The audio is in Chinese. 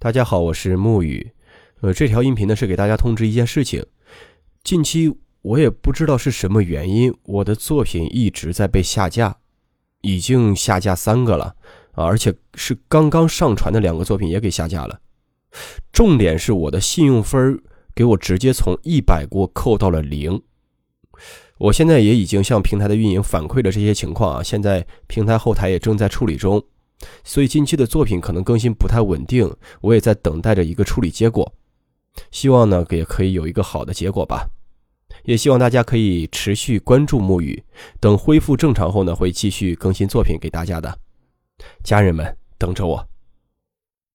大家好，我是沐雨。呃，这条音频呢是给大家通知一件事情。近期我也不知道是什么原因，我的作品一直在被下架，已经下架三个了啊，而且是刚刚上传的两个作品也给下架了。重点是我的信用分给我直接从一百过扣到了零。我现在也已经向平台的运营反馈了这些情况啊，现在平台后台也正在处理中。所以近期的作品可能更新不太稳定，我也在等待着一个处理结果，希望呢也可以有一个好的结果吧。也希望大家可以持续关注沐雨，等恢复正常后呢会继续更新作品给大家的。家人们等着我。